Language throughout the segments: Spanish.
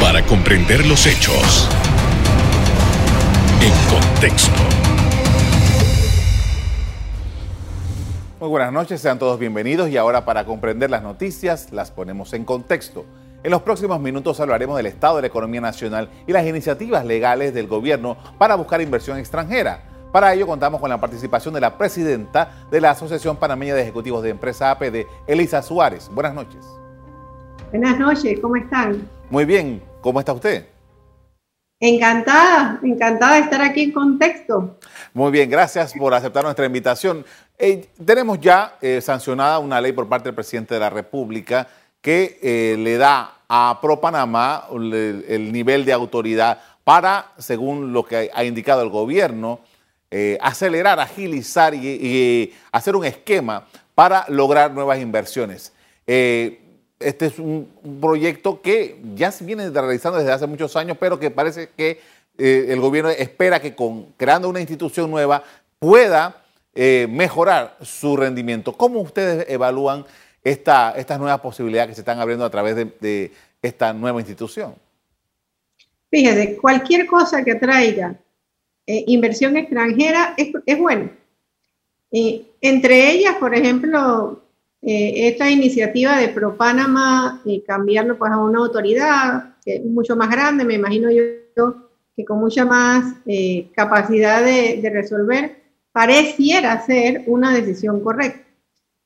Para comprender los hechos en contexto. Muy buenas noches, sean todos bienvenidos y ahora para comprender las noticias las ponemos en contexto. En los próximos minutos hablaremos del estado de la economía nacional y las iniciativas legales del gobierno para buscar inversión extranjera. Para ello contamos con la participación de la presidenta de la Asociación Panameña de Ejecutivos de Empresa APD, Elisa Suárez. Buenas noches. Buenas noches, ¿cómo están? Muy bien, ¿cómo está usted? Encantada, encantada de estar aquí en contexto. Muy bien, gracias por aceptar nuestra invitación. Eh, tenemos ya eh, sancionada una ley por parte del presidente de la República que eh, le da a Pro Panamá el, el, nivel de autoridad para, según lo que ha indicado el gobierno, acelerar, agilizar y, y, hacer un esquema para lograr nuevas inversiones este es un, proyecto que ya se viene realizando desde hace muchos años, pero que parece que eh, el gobierno espera que con creando una institución nueva pueda eh, mejorar su rendimiento. ¿Cómo ustedes evalúan esta, estas nuevas posibilidades que se están abriendo a través de, esta nueva institución? Fíjese, cualquier cosa que traiga eh, inversión extranjera es, es bueno. entre ellas, por ejemplo, eh, esta iniciativa de Pro Panamá, y cambiarlo pues a una autoridad que mucho más grande, me imagino yo que con mucha más eh, capacidad de, resolver, pareciera ser una decisión correcta.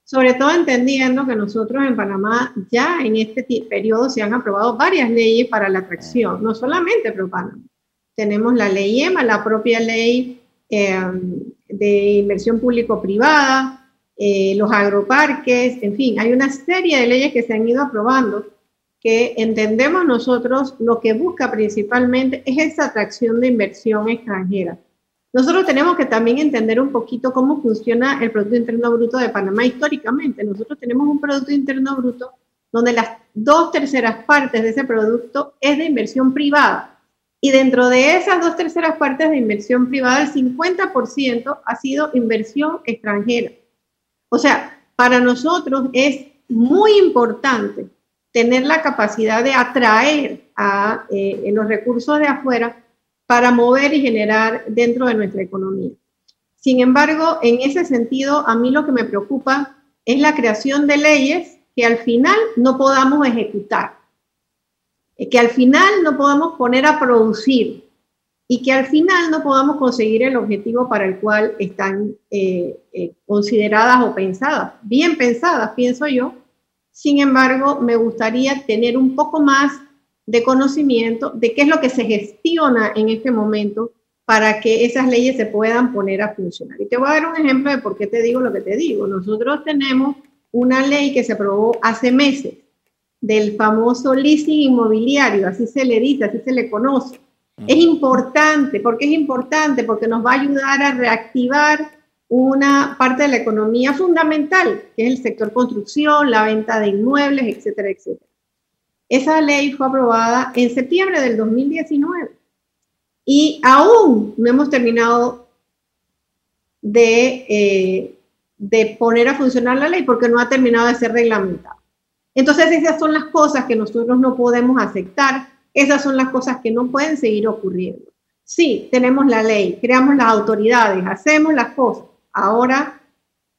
Sobre todo entendiendo que nosotros en Panamá ya en este periodo se han aprobado varias leyes para la atracción, no solamente Pro Panamá. Tenemos la ley EMA, la propia ley eh, de inversión público-privada, eh, los agroparques, en fin, hay una serie de leyes que se han ido aprobando que entendemos nosotros lo que busca principalmente es esa atracción de inversión extranjera. Nosotros tenemos que también entender un poquito cómo funciona el Producto Interno Bruto de Panamá históricamente. Nosotros tenemos un Producto Interno Bruto donde las dos terceras partes de ese producto es de inversión privada. Y dentro de esas dos terceras partes de inversión privada, el 50% ha sido inversión extranjera. O sea, para nosotros es muy importante tener la capacidad de atraer a eh, los recursos de afuera para mover y generar dentro de nuestra economía. Sin embargo, en ese sentido, a mí lo que me preocupa es la creación de leyes que al final no podamos ejecutar, que al final no podamos poner a producir, y que al final no podamos conseguir el objetivo para el cual están eh, eh, consideradas o pensadas. Bien pensadas, pienso yo. Sin embargo, me gustaría tener un poco más de conocimiento de qué es lo que se gestiona en este momento para que esas leyes se puedan poner a funcionar. Y te voy a dar un ejemplo de por qué te digo lo que te digo. Nosotros tenemos una ley que se aprobó hace meses del famoso leasing inmobiliario, así se le dice, así se le conoce es importante, ¿por qué es importante? Porque nos va a ayudar a reactivar una parte de la economía fundamental, que es el sector construcción, la venta de inmuebles, etcétera, etcétera. Esa ley fue aprobada en septiembre del 2019 y aún no hemos terminado de, eh, de poner a funcionar la ley porque no ha terminado de ser reglamentada. Entonces esas son las cosas que nosotros no podemos aceptar esas son las cosas que no pueden seguir ocurriendo. Sí, tenemos la ley, creamos las autoridades, hacemos las cosas. Ahora,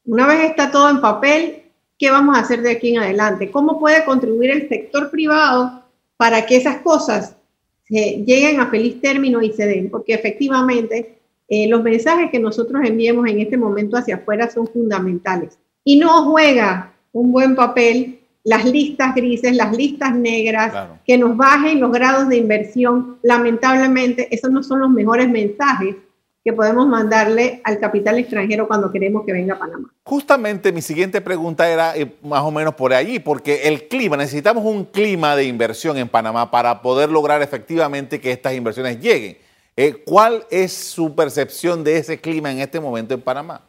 una vez está todo en papel, ¿qué vamos a hacer de aquí en adelante? ¿Cómo puede contribuir el sector privado para que esas cosas lleguen a feliz término y se den? Porque efectivamente eh, los mensajes que nosotros enviemos en este momento hacia afuera son fundamentales. Y no juega un buen papel las listas grises, las listas negras, que nos bajen los grados de inversión. Lamentablemente, esos no son los mejores mensajes que podemos mandarle al capital extranjero cuando queremos que venga a Panamá. Justamente mi siguiente pregunta era eh, más o menos por allí, porque el clima, necesitamos un clima de inversión en Panamá para poder lograr efectivamente que estas inversiones lleguen. Eh, ¿Cuál es su percepción de ese clima en este momento en Panamá?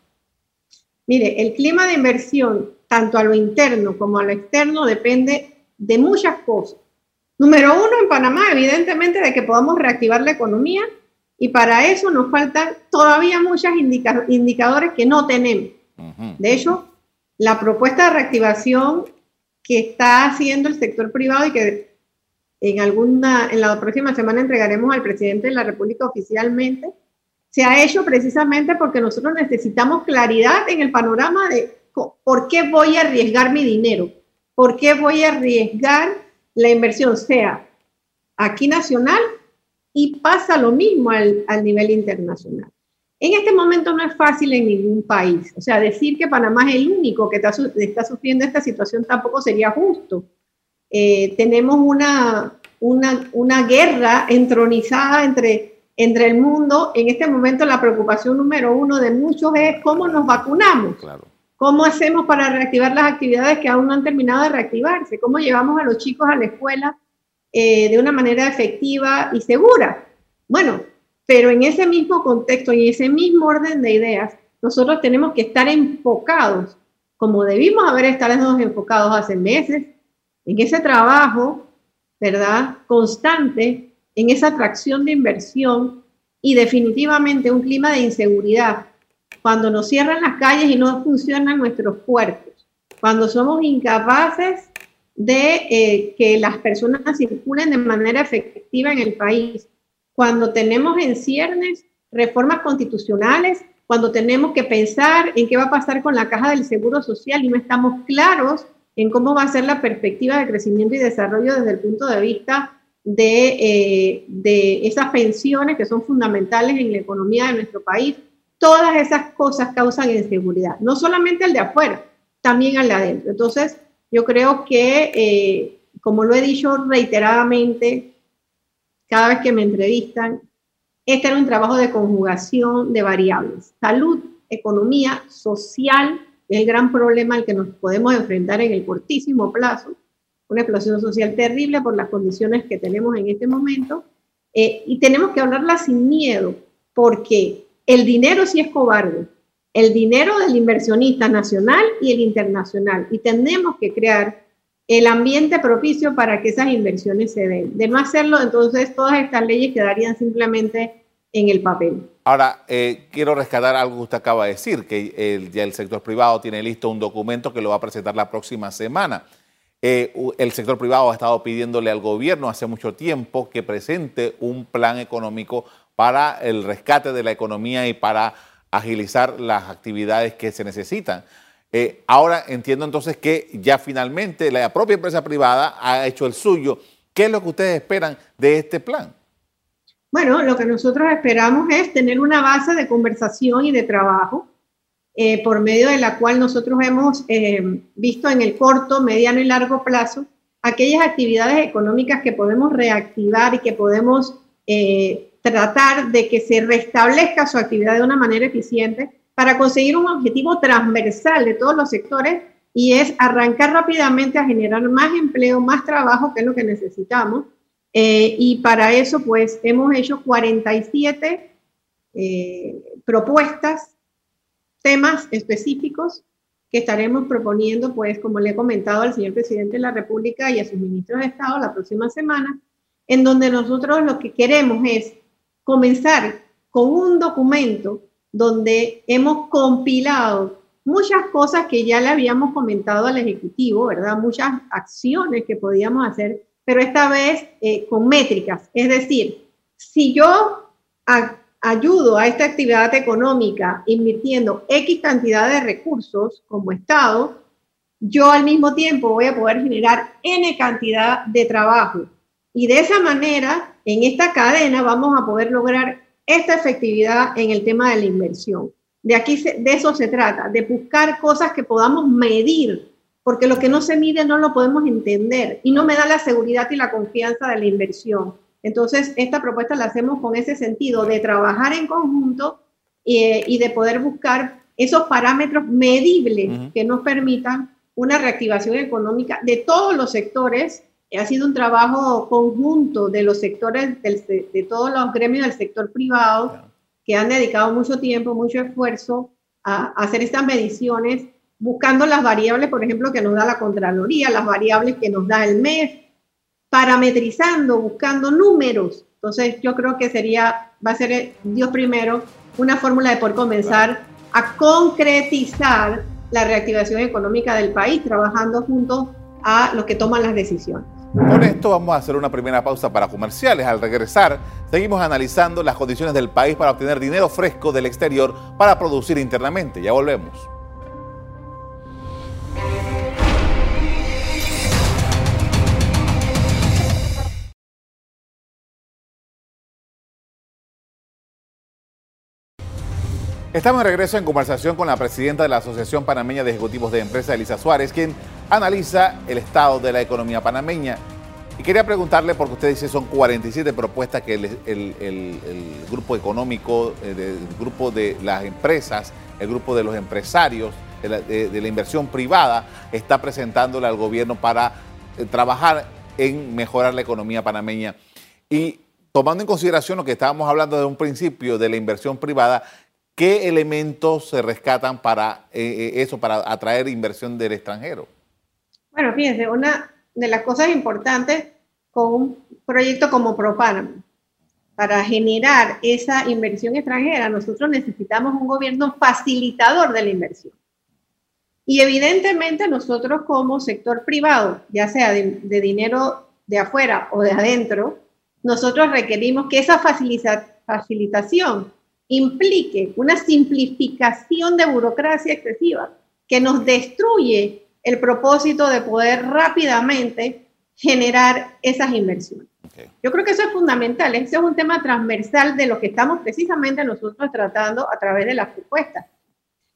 Mire, el clima de inversión tanto a lo interno como a lo externo, depende de muchas cosas. Número uno, en Panamá, evidentemente, de que podamos reactivar la economía y para eso nos faltan todavía muchos indicadores que no tenemos. De hecho, la propuesta de reactivación que está haciendo el sector privado y que en alguna, en la próxima semana entregaremos al presidente de la República oficialmente, se ha hecho precisamente porque nosotros necesitamos claridad en el panorama de por qué voy a arriesgar mi dinero, por qué voy a arriesgar la inversión, sea aquí nacional y pasa lo mismo al, al nivel internacional. En este momento no es fácil en ningún país. O sea, decir que Panamá es el único que está, está sufriendo esta situación tampoco sería justo. Eh, tenemos una, una, una, guerra entronizada entre, entre el mundo. En este momento la preocupación número uno de muchos es cómo nos vacunamos. Claro. ¿Cómo hacemos para reactivar las actividades que aún no han terminado de reactivarse? ¿Cómo llevamos a los chicos a la escuela eh, de una manera efectiva y segura? Bueno, pero en ese mismo contexto y ese mismo orden de ideas, nosotros tenemos que estar enfocados, como debimos haber estado enfocados hace meses, en ese trabajo, ¿verdad? Constante, en esa atracción de inversión y definitivamente un clima de inseguridad. Cuando nos cierran las calles y no funcionan nuestros puertos, cuando somos incapaces de eh, que las personas circulen de manera efectiva en el país, cuando tenemos en ciernes reformas constitucionales, cuando tenemos que pensar en qué va a pasar con la caja del Seguro Social y no estamos claros en cómo va a ser la perspectiva de crecimiento y desarrollo desde el punto de vista de, eh, de esas pensiones que son fundamentales en la economía de nuestro país. Todas esas cosas causan inseguridad, no solamente al de afuera, también al de adentro. Entonces, yo creo que, eh, como lo he dicho reiteradamente, cada vez que me entrevistan, este era un trabajo de conjugación de variables. Salud, economía, social, es el gran problema al que nos podemos enfrentar en el cortísimo plazo. Una explosión social terrible por las condiciones que tenemos en este momento. Eh, y tenemos que hablarla sin miedo, porque el dinero sí es cobarde. El dinero del inversionista nacional y el internacional. Y tenemos que crear el ambiente propicio para que esas inversiones se den. De no hacerlo, entonces todas estas leyes quedarían simplemente en el papel. Ahora, eh, quiero rescatar algo que usted acaba de decir, que el, ya el sector privado tiene listo un documento que lo va a presentar la próxima semana. Eh, el sector privado ha estado pidiéndole al gobierno hace mucho tiempo que presente un plan económico para el rescate de la economía y para agilizar las actividades que se necesitan. Eh, ahora entiendo entonces que ya finalmente la propia empresa privada ha hecho el suyo. ¿Qué es lo que ustedes esperan de este plan? Bueno, lo que nosotros esperamos es tener una base de conversación y de trabajo eh, por medio de la cual nosotros hemos eh, visto en el corto, mediano y largo plazo aquellas actividades económicas que podemos reactivar y que podemos tratar de que se restablezca su actividad de una manera eficiente para conseguir un objetivo transversal de todos los sectores y es arrancar rápidamente a generar más empleo, más trabajo, que es lo que necesitamos. Eh, y para eso, pues, hemos hecho 47 eh, propuestas, temas específicos que estaremos proponiendo, pues, como le he comentado al señor presidente de la República y a sus ministros de Estado la próxima semana, en donde nosotros lo que queremos es comenzar con un documento donde hemos compilado muchas cosas que ya le habíamos comentado al Ejecutivo, ¿verdad? Muchas acciones que podíamos hacer, pero esta vez eh, con métricas. Es decir, si yo ayudo a esta actividad económica invirtiendo X cantidad de recursos como Estado, yo al mismo tiempo voy a poder generar N cantidad de trabajo. Y de esa manera, en esta cadena vamos a poder lograr esta efectividad en el tema de la inversión. De aquí, de eso se trata, de buscar cosas que podamos medir, porque lo que no se mide no lo podemos entender y no me da la seguridad y la confianza de la inversión. Entonces, esta propuesta la hacemos con ese sentido de trabajar en conjunto y, de poder buscar esos parámetros medibles que nos permitan una reactivación económica de todos los sectores ha sido un trabajo conjunto de los sectores, de todos los gremios del sector privado, que han dedicado mucho tiempo, mucho esfuerzo a, hacer estas mediciones, buscando las variables, por ejemplo, que nos da la Contraloría, las variables que nos da el MES, parametrizando, buscando números. Entonces, yo creo que sería, va a ser Dios primero, una fórmula de poder comenzar a concretizar la reactivación económica del país, trabajando juntos a los que toman las decisiones. Con esto vamos a hacer una primera pausa para comerciales. Al regresar, seguimos analizando las condiciones del país para obtener dinero fresco del exterior para producir internamente. Ya volvemos. Estamos de regreso en conversación con la presidenta de la Asociación Panameña de Ejecutivos de Empresas, Elisa Suárez, quien analiza el estado de la economía panameña. Y quería preguntarle, porque usted dice son 47 propuestas que el, grupo económico, el eh, grupo de las empresas, el grupo de los empresarios, de la, inversión privada, está presentándole al gobierno para eh, trabajar en mejorar la economía panameña. Y tomando en consideración lo que estábamos hablando de un principio de la inversión privada, ¿Qué elementos se rescatan para eh, eh, eso, para atraer inversión del extranjero? Bueno, fíjense, una de las cosas importantes con un proyecto como ProPanam, para generar esa inversión extranjera, nosotros necesitamos un gobierno facilitador de la inversión. Y evidentemente nosotros como sector privado, ya sea de, de dinero de afuera o de adentro, nosotros requerimos que esa facilitación implique una simplificación de burocracia excesiva que nos destruye el propósito de poder rápidamente generar esas inversiones. Yo creo que eso es fundamental, ese es un tema transversal de lo que estamos precisamente nosotros tratando a través de las propuestas.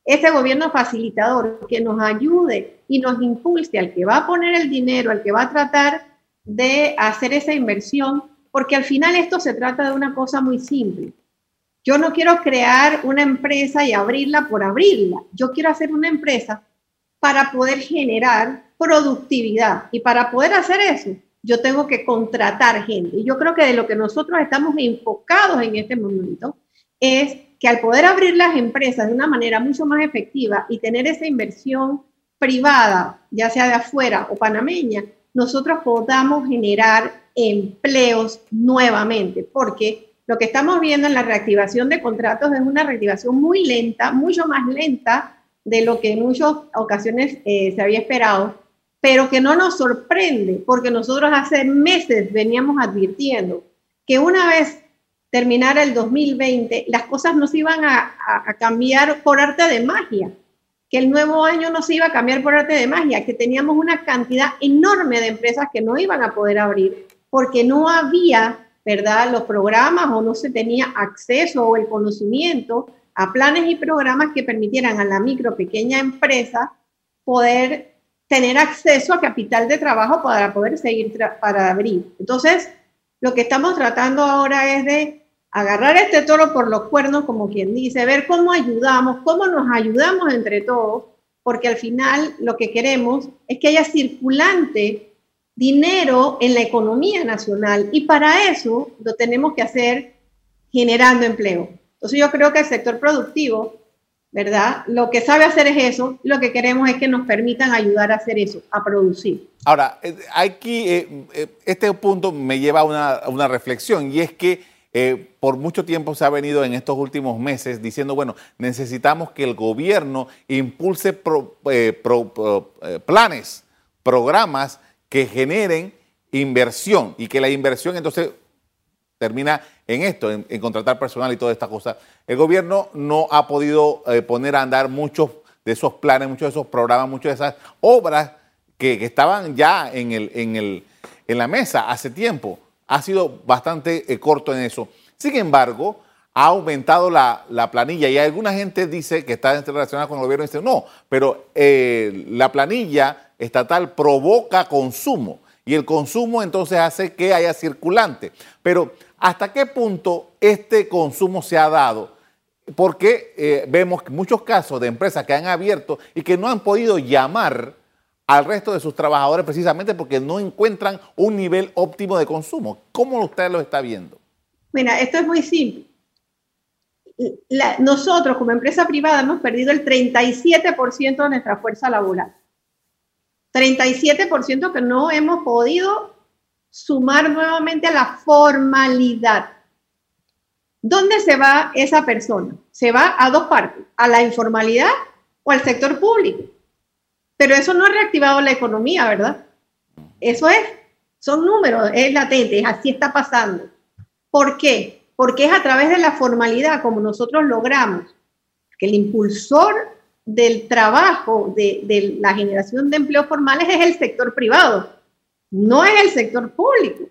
Ese gobierno facilitador que nos ayude y nos impulse al que va a poner el dinero, al que va a tratar de hacer esa inversión, porque al final esto se trata de una cosa muy simple. Yo no quiero crear una empresa y abrirla por abrirla. Yo quiero hacer una empresa para poder generar productividad. Y para poder hacer eso, yo tengo que contratar gente. Y yo creo que de lo que nosotros estamos enfocados en este momento es que al poder abrir las empresas de una manera mucho más efectiva y tener esa inversión privada, ya sea de afuera o panameña, nosotros podamos generar empleos nuevamente, porque lo que estamos viendo en la reactivación de contratos es una reactivación muy lenta, mucho más lenta de lo que en muchas ocasiones eh, se había esperado, pero que no nos sorprende porque nosotros hace meses veníamos advirtiendo que una vez terminara el 2020, las cosas no se iban a, a cambiar por arte de magia, que el nuevo año no se iba a cambiar por arte de magia, que teníamos una cantidad enorme de empresas que no iban a poder abrir porque no había ¿verdad? Los programas o no se tenía acceso o el conocimiento a planes y programas que permitieran a la micro, pequeña empresa poder tener acceso a capital de trabajo para poder seguir para abrir. Entonces, lo que estamos tratando ahora es de agarrar este toro por los cuernos, como quien dice, ver cómo ayudamos, cómo nos ayudamos entre todos, porque al final lo que queremos es que haya circulante dinero en la economía nacional y para eso lo tenemos que hacer generando empleo. Entonces yo creo que el sector productivo, ¿verdad? Lo que sabe hacer es eso, lo que queremos es que nos permitan ayudar a hacer eso, a producir. Ahora, aquí, eh, eh, este punto me lleva a una, reflexión y es que eh, por mucho tiempo se ha venido en estos últimos meses diciendo, bueno, necesitamos que el gobierno impulse planes, programas que generen inversión y que la inversión entonces termina en esto, en, contratar personal y toda esta cosa. El gobierno no ha podido eh, poner a andar muchos de esos planes, muchos de esos programas, muchas de esas obras que, estaban ya en, el, en, el, en, la mesa hace tiempo. Ha sido bastante eh, corto en eso. Sin embargo, ha aumentado la, planilla y alguna gente dice que está relacionada con el gobierno y dice, no, pero eh, la planilla estatal provoca consumo y el consumo entonces hace que haya circulante. Pero ¿hasta qué punto este consumo se ha dado? Porque eh, vemos muchos casos de empresas que han abierto y que no han podido llamar al resto de sus trabajadores precisamente porque no encuentran un nivel óptimo de consumo. ¿Cómo usted lo está viendo? Mira, esto es muy simple. nosotros como empresa privada hemos perdido el 37% de nuestra fuerza laboral. 37% que no hemos podido sumar nuevamente a la formalidad. ¿Dónde se va esa persona? Se va a dos partes, a la informalidad o al sector público. Pero eso no ha reactivado la economía, ¿verdad? Eso es son números, es latente, así está pasando. ¿Por qué? Porque es a través de la formalidad como nosotros logramos que el impulsor del trabajo, de, la generación de empleos formales es el sector privado, no es el sector público.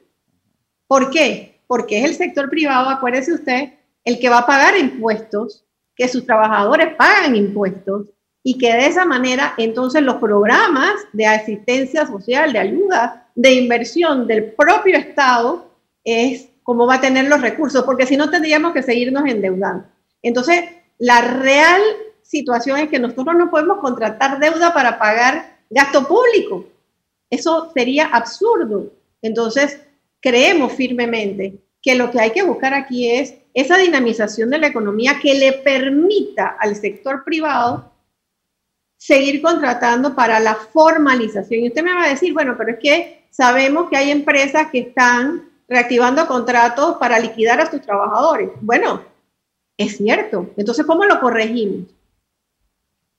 ¿Por qué? Porque es el sector privado, acuérdese usted, el que va a pagar impuestos, que sus trabajadores pagan impuestos y que de esa manera entonces los programas de asistencia social, de ayuda, de inversión del propio Estado es como va a tener los recursos, porque si no tendríamos que seguirnos endeudando. Entonces, la real situación es que nosotros no podemos contratar deuda para pagar gasto público. Eso sería absurdo. Entonces, creemos firmemente que lo que hay que buscar aquí es esa dinamización de la economía que le permita al sector privado seguir contratando para la formalización. Y usted me va a decir, bueno, pero es que sabemos que hay empresas que están reactivando contratos para liquidar a sus trabajadores. Bueno, es cierto. Entonces, ¿cómo lo corregimos?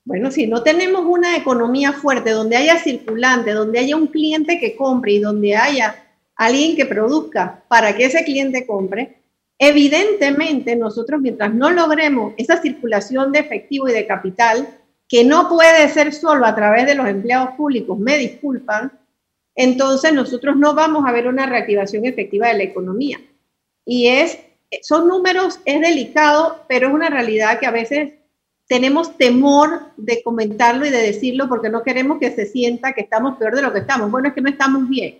Bueno, si no tenemos una economía fuerte donde haya circulante, donde haya un cliente que compre y donde haya alguien que produzca para que ese cliente compre, evidentemente nosotros mientras no logremos esa circulación de efectivo y de capital, que no puede ser solo a través de los empleados públicos, me disculpan, entonces nosotros no vamos a ver una reactivación efectiva de la economía. Y es, son números, es delicado, pero es una realidad que a veces tenemos temor de comentarlo y de decirlo porque no queremos que se sienta que estamos peor de lo que estamos. Bueno, es que no estamos bien.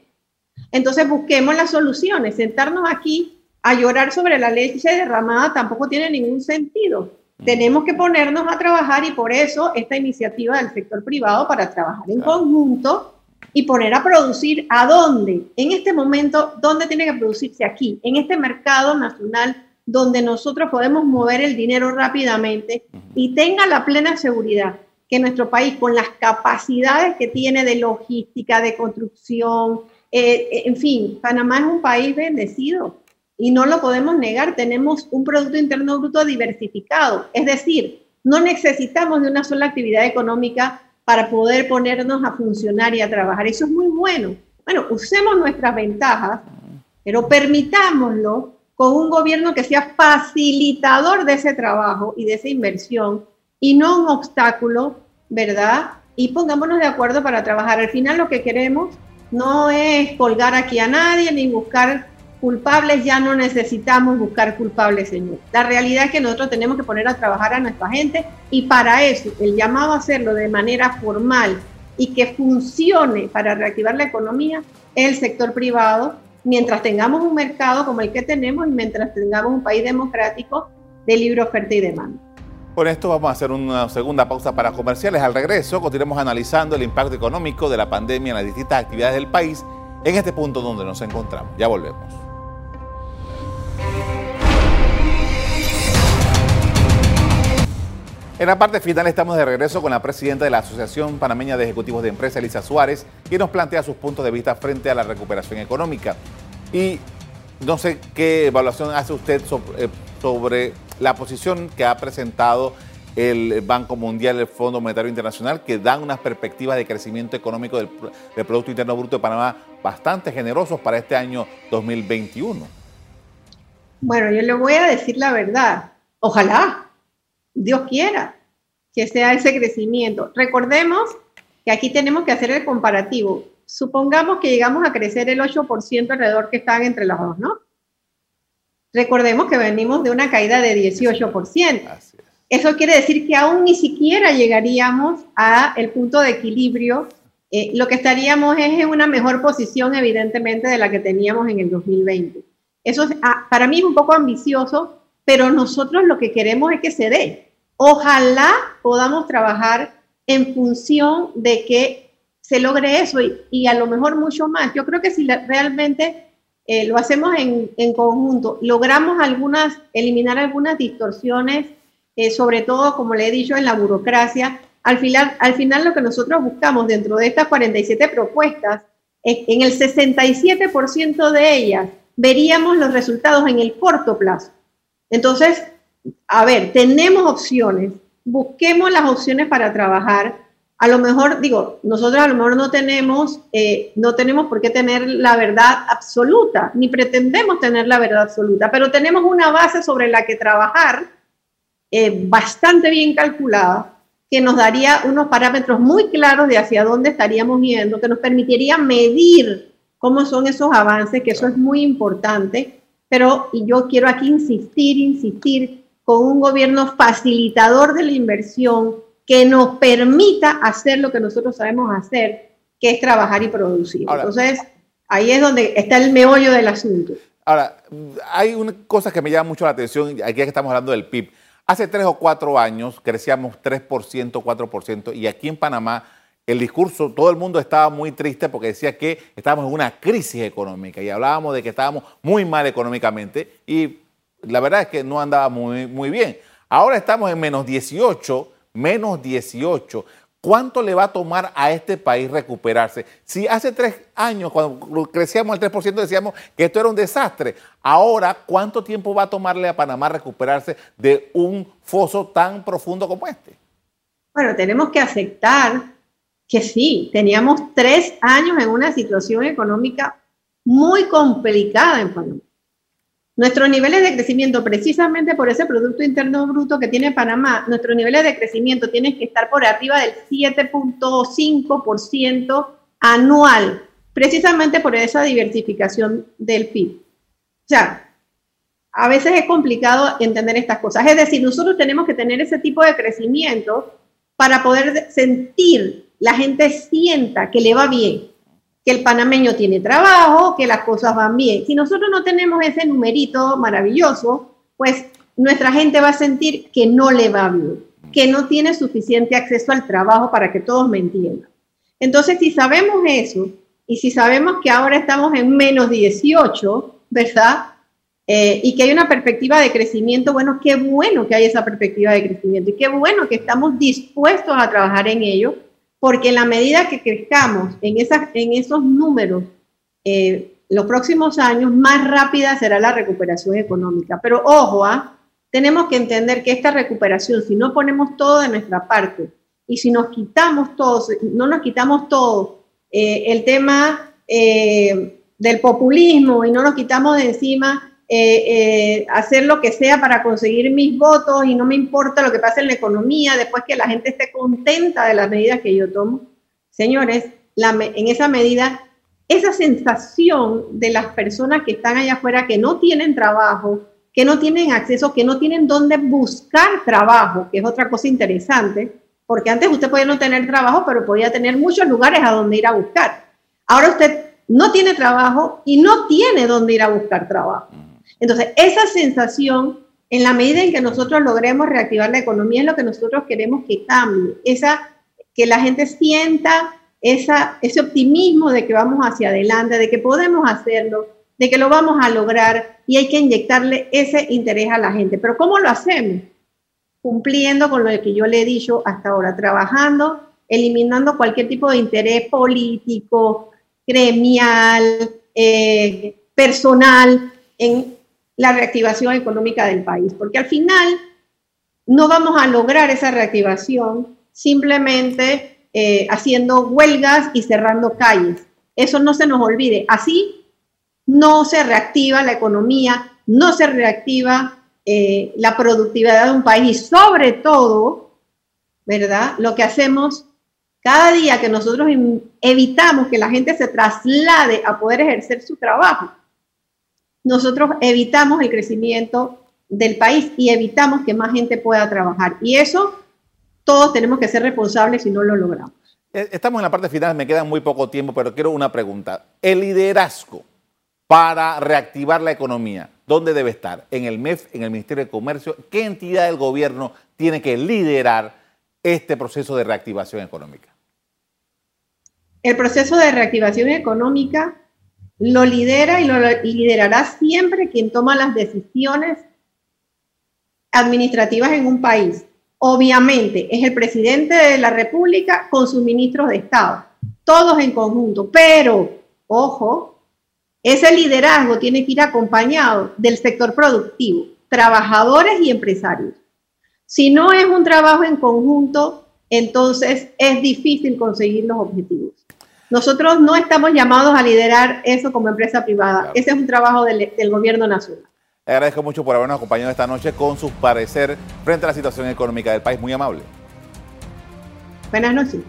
Entonces busquemos las soluciones. Sentarnos aquí a llorar sobre la leche derramada tampoco tiene ningún sentido. Tenemos que ponernos a trabajar y por eso esta iniciativa del sector privado para trabajar en conjunto y poner a producir a dónde. En este momento, ¿dónde tiene que producirse aquí? En este mercado nacional donde nosotros podemos mover el dinero rápidamente y tenga la plena seguridad que nuestro país, con las capacidades que tiene de logística, de construcción, eh, en fin, Panamá es un país bendecido y no lo podemos negar, tenemos un Producto Interno Bruto diversificado, es decir, no necesitamos de una sola actividad económica para poder ponernos a funcionar y a trabajar. Eso es muy bueno. Bueno, usemos nuestras ventajas, pero permitámoslo con un gobierno que sea facilitador de ese trabajo y de esa inversión y no un obstáculo, ¿verdad? Y pongámonos de acuerdo para trabajar. Al final lo que queremos no es colgar aquí a nadie ni buscar culpables ya no necesitamos buscar culpables, Señor. La realidad es que nosotros tenemos que poner a trabajar a nuestra gente y para eso el llamado a hacerlo de manera formal y que funcione para reactivar la economía el sector privado, mientras tengamos un mercado como el que tenemos y mientras tengamos un país democrático de libre oferta y demanda. Con esto vamos a hacer una segunda pausa para comerciales. Al regreso continuamos analizando el impacto económico de la pandemia en las distintas actividades del país en este punto donde nos encontramos. Ya volvemos. En la parte final estamos de regreso con la presidenta de la Asociación Panameña de Ejecutivos de Empresa, Elisa Suárez, quien nos plantea sus puntos de vista frente a la recuperación económica. Y no sé qué evaluación hace usted eh, sobre, la posición que ha presentado el Banco Mundial, el Fondo Monetario Internacional, que dan unas perspectivas de crecimiento económico del, del Producto Interno Bruto de Panamá bastante generosos para este año 2021. Bueno, yo le voy a decir la verdad. Ojalá, Dios quiera que sea ese crecimiento. Recordemos que aquí tenemos que hacer el comparativo. Supongamos que llegamos a crecer el 8% alrededor que están entre los dos, ¿no? Recordemos que venimos de una caída de 18%. Eso quiere decir que aún ni siquiera llegaríamos a el punto de equilibrio. Eh, lo que estaríamos es en una mejor posición, evidentemente, de la que teníamos en el 2020. Eso ah, para mí es un poco ambicioso, pero nosotros lo que queremos es que se dé. Ojalá podamos trabajar en función de que se logre eso y, a lo mejor mucho más. Yo creo que si realmente eh, lo hacemos en, conjunto, logramos eliminar algunas distorsiones, eh, sobre todo, como le he dicho, en la burocracia, al final, al final lo que nosotros buscamos dentro de estas 47 propuestas, en el 67% de ellas veríamos los resultados en el corto plazo. Entonces, a ver, tenemos opciones, busquemos las opciones para trabajar. a lo mejor, digo, nosotros a lo mejor no tenemos, eh, no tenemos por qué tener la verdad absoluta, ni pretendemos tener la verdad absoluta, pero tenemos una base sobre la que trabajar eh, bastante bien calculada, que nos daría unos parámetros muy claros de hacia dónde estaríamos yendo, que nos permitiría medir cómo son esos avances, que eso es muy importante, pero y yo quiero aquí insistir, insistir con un gobierno facilitador de la inversión, que nos permita hacer lo que nosotros sabemos hacer, que es trabajar y producir. Entonces, ahí es donde está el meollo del asunto. Ahora, hay una cosa que me llama mucho la atención, aquí que estamos hablando del PIB. Hace tres o cuatro años crecíamos 3%, 4%, y aquí en Panamá el discurso, todo el mundo estaba muy triste porque decía que estábamos en una crisis económica y hablábamos de que estábamos muy mal económicamente y la verdad es que no andaba muy, muy bien. Ahora estamos en menos 18 menos 18. ¿Cuánto le va a tomar a este país recuperarse? Si hace tres años, cuando crecíamos el 3%, decíamos que esto era un desastre, ahora, ¿cuánto tiempo va a tomarle a Panamá recuperarse de un foso tan profundo como este? Bueno, tenemos que aceptar que sí, teníamos tres años en una situación económica muy complicada en Panamá. Nuestros niveles de crecimiento, precisamente por ese Producto Interno Bruto que tiene Panamá, nuestros niveles de crecimiento tienen que estar por arriba del 7.5% anual, precisamente por esa diversificación del PIB. O sea, a veces es complicado entender estas cosas. Es decir, nosotros tenemos que tener ese tipo de crecimiento para poder sentir, la gente sienta que le va bien que el panameño tiene trabajo, que las cosas van bien. Si nosotros no tenemos ese numerito maravilloso, pues nuestra gente va a sentir que no le va bien, que no tiene suficiente acceso al trabajo para que todos me entiendan. Entonces, si sabemos eso y si sabemos que ahora estamos en menos 18, ¿verdad? Eh, y que hay una perspectiva de crecimiento, bueno, qué bueno que hay esa perspectiva de crecimiento y qué bueno que estamos dispuestos a trabajar en ello porque en la medida que crezcamos en, esas, en esos números eh, los próximos años, más rápida será la recuperación económica. Pero ojo, ¿ah? tenemos que entender que esta recuperación, si no ponemos todo de nuestra parte y si nos quitamos todo, no nos quitamos todo, eh, el tema eh, del populismo y no nos quitamos de encima eh, eh, hacer lo que sea para conseguir mis votos y no me importa lo que pase en la economía, después que la gente esté contenta de las medidas que yo tomo. Señores, en esa medida, esa sensación de las personas que están allá afuera que no tienen trabajo, que no tienen acceso, que no tienen dónde buscar trabajo, que es otra cosa interesante, porque antes usted podía no tener trabajo, pero podía tener muchos lugares a donde ir a buscar. Ahora usted no tiene trabajo y no tiene dónde ir a buscar trabajo. Entonces, esa sensación, en la medida en que nosotros logremos reactivar la economía, es lo que nosotros queremos que cambie. Esa, que la gente sienta esa, ese optimismo de que vamos hacia adelante, de que podemos hacerlo, de que lo vamos a lograr y hay que inyectarle ese interés a la gente. Pero ¿cómo lo hacemos? Cumpliendo con lo que yo le he dicho hasta ahora, trabajando, eliminando cualquier tipo de interés político, gremial, eh, personal, en la reactivación económica del país, porque al final no vamos a lograr esa reactivación simplemente eh, haciendo huelgas y cerrando calles. Eso no se nos olvide. Así no se reactiva la economía, no se reactiva eh, la productividad de un país y sobre todo, ¿verdad? Lo que hacemos cada día que nosotros evitamos que la gente se traslade a poder ejercer su trabajo, nosotros evitamos el crecimiento del país y evitamos que más gente pueda trabajar. Y eso todos tenemos que ser responsables si no lo logramos. Eh, estamos en la parte final, me queda muy poco tiempo, pero quiero una pregunta. El liderazgo para reactivar la economía, ¿dónde debe estar? ¿En el MEF, en el Ministerio de Comercio? ¿Qué entidad del gobierno tiene que liderar este proceso de reactivación económica? El proceso de reactivación económica lo lidera y lo liderará siempre quien toma las decisiones administrativas en un país. Obviamente es el presidente de la República con sus ministros de Estado, todos en conjunto, pero, ojo, ese liderazgo tiene que ir acompañado del sector productivo, trabajadores y empresarios. Si no es un trabajo en conjunto, entonces es difícil conseguir los objetivos. Nosotros no estamos llamados a liderar eso como empresa privada. Ese es un trabajo del, del gobierno nacional. Le agradezco mucho por habernos acompañado esta noche con sus parecer frente a la situación económica del país. Muy amable. Buenas noches.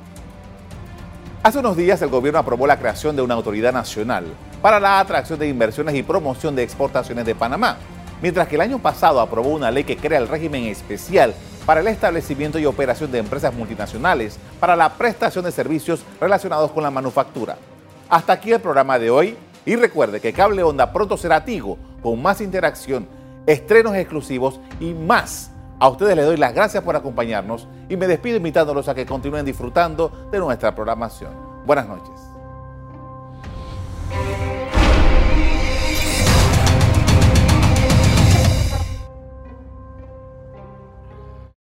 Hace unos días el gobierno aprobó la creación de una autoridad nacional para la atracción de inversiones y promoción de exportaciones de Panamá, mientras que el año pasado aprobó una ley que crea el régimen especial para el establecimiento y operación de empresas multinacionales para la prestación de servicios relacionados con la manufactura. Hasta aquí el programa de hoy y recuerde que Cable Onda pronto será Tigo con más interacción, estrenos exclusivos y más. A ustedes les doy las gracias por acompañarnos y me despido invitándolos a que continúen disfrutando de nuestra programación. Buenas noches.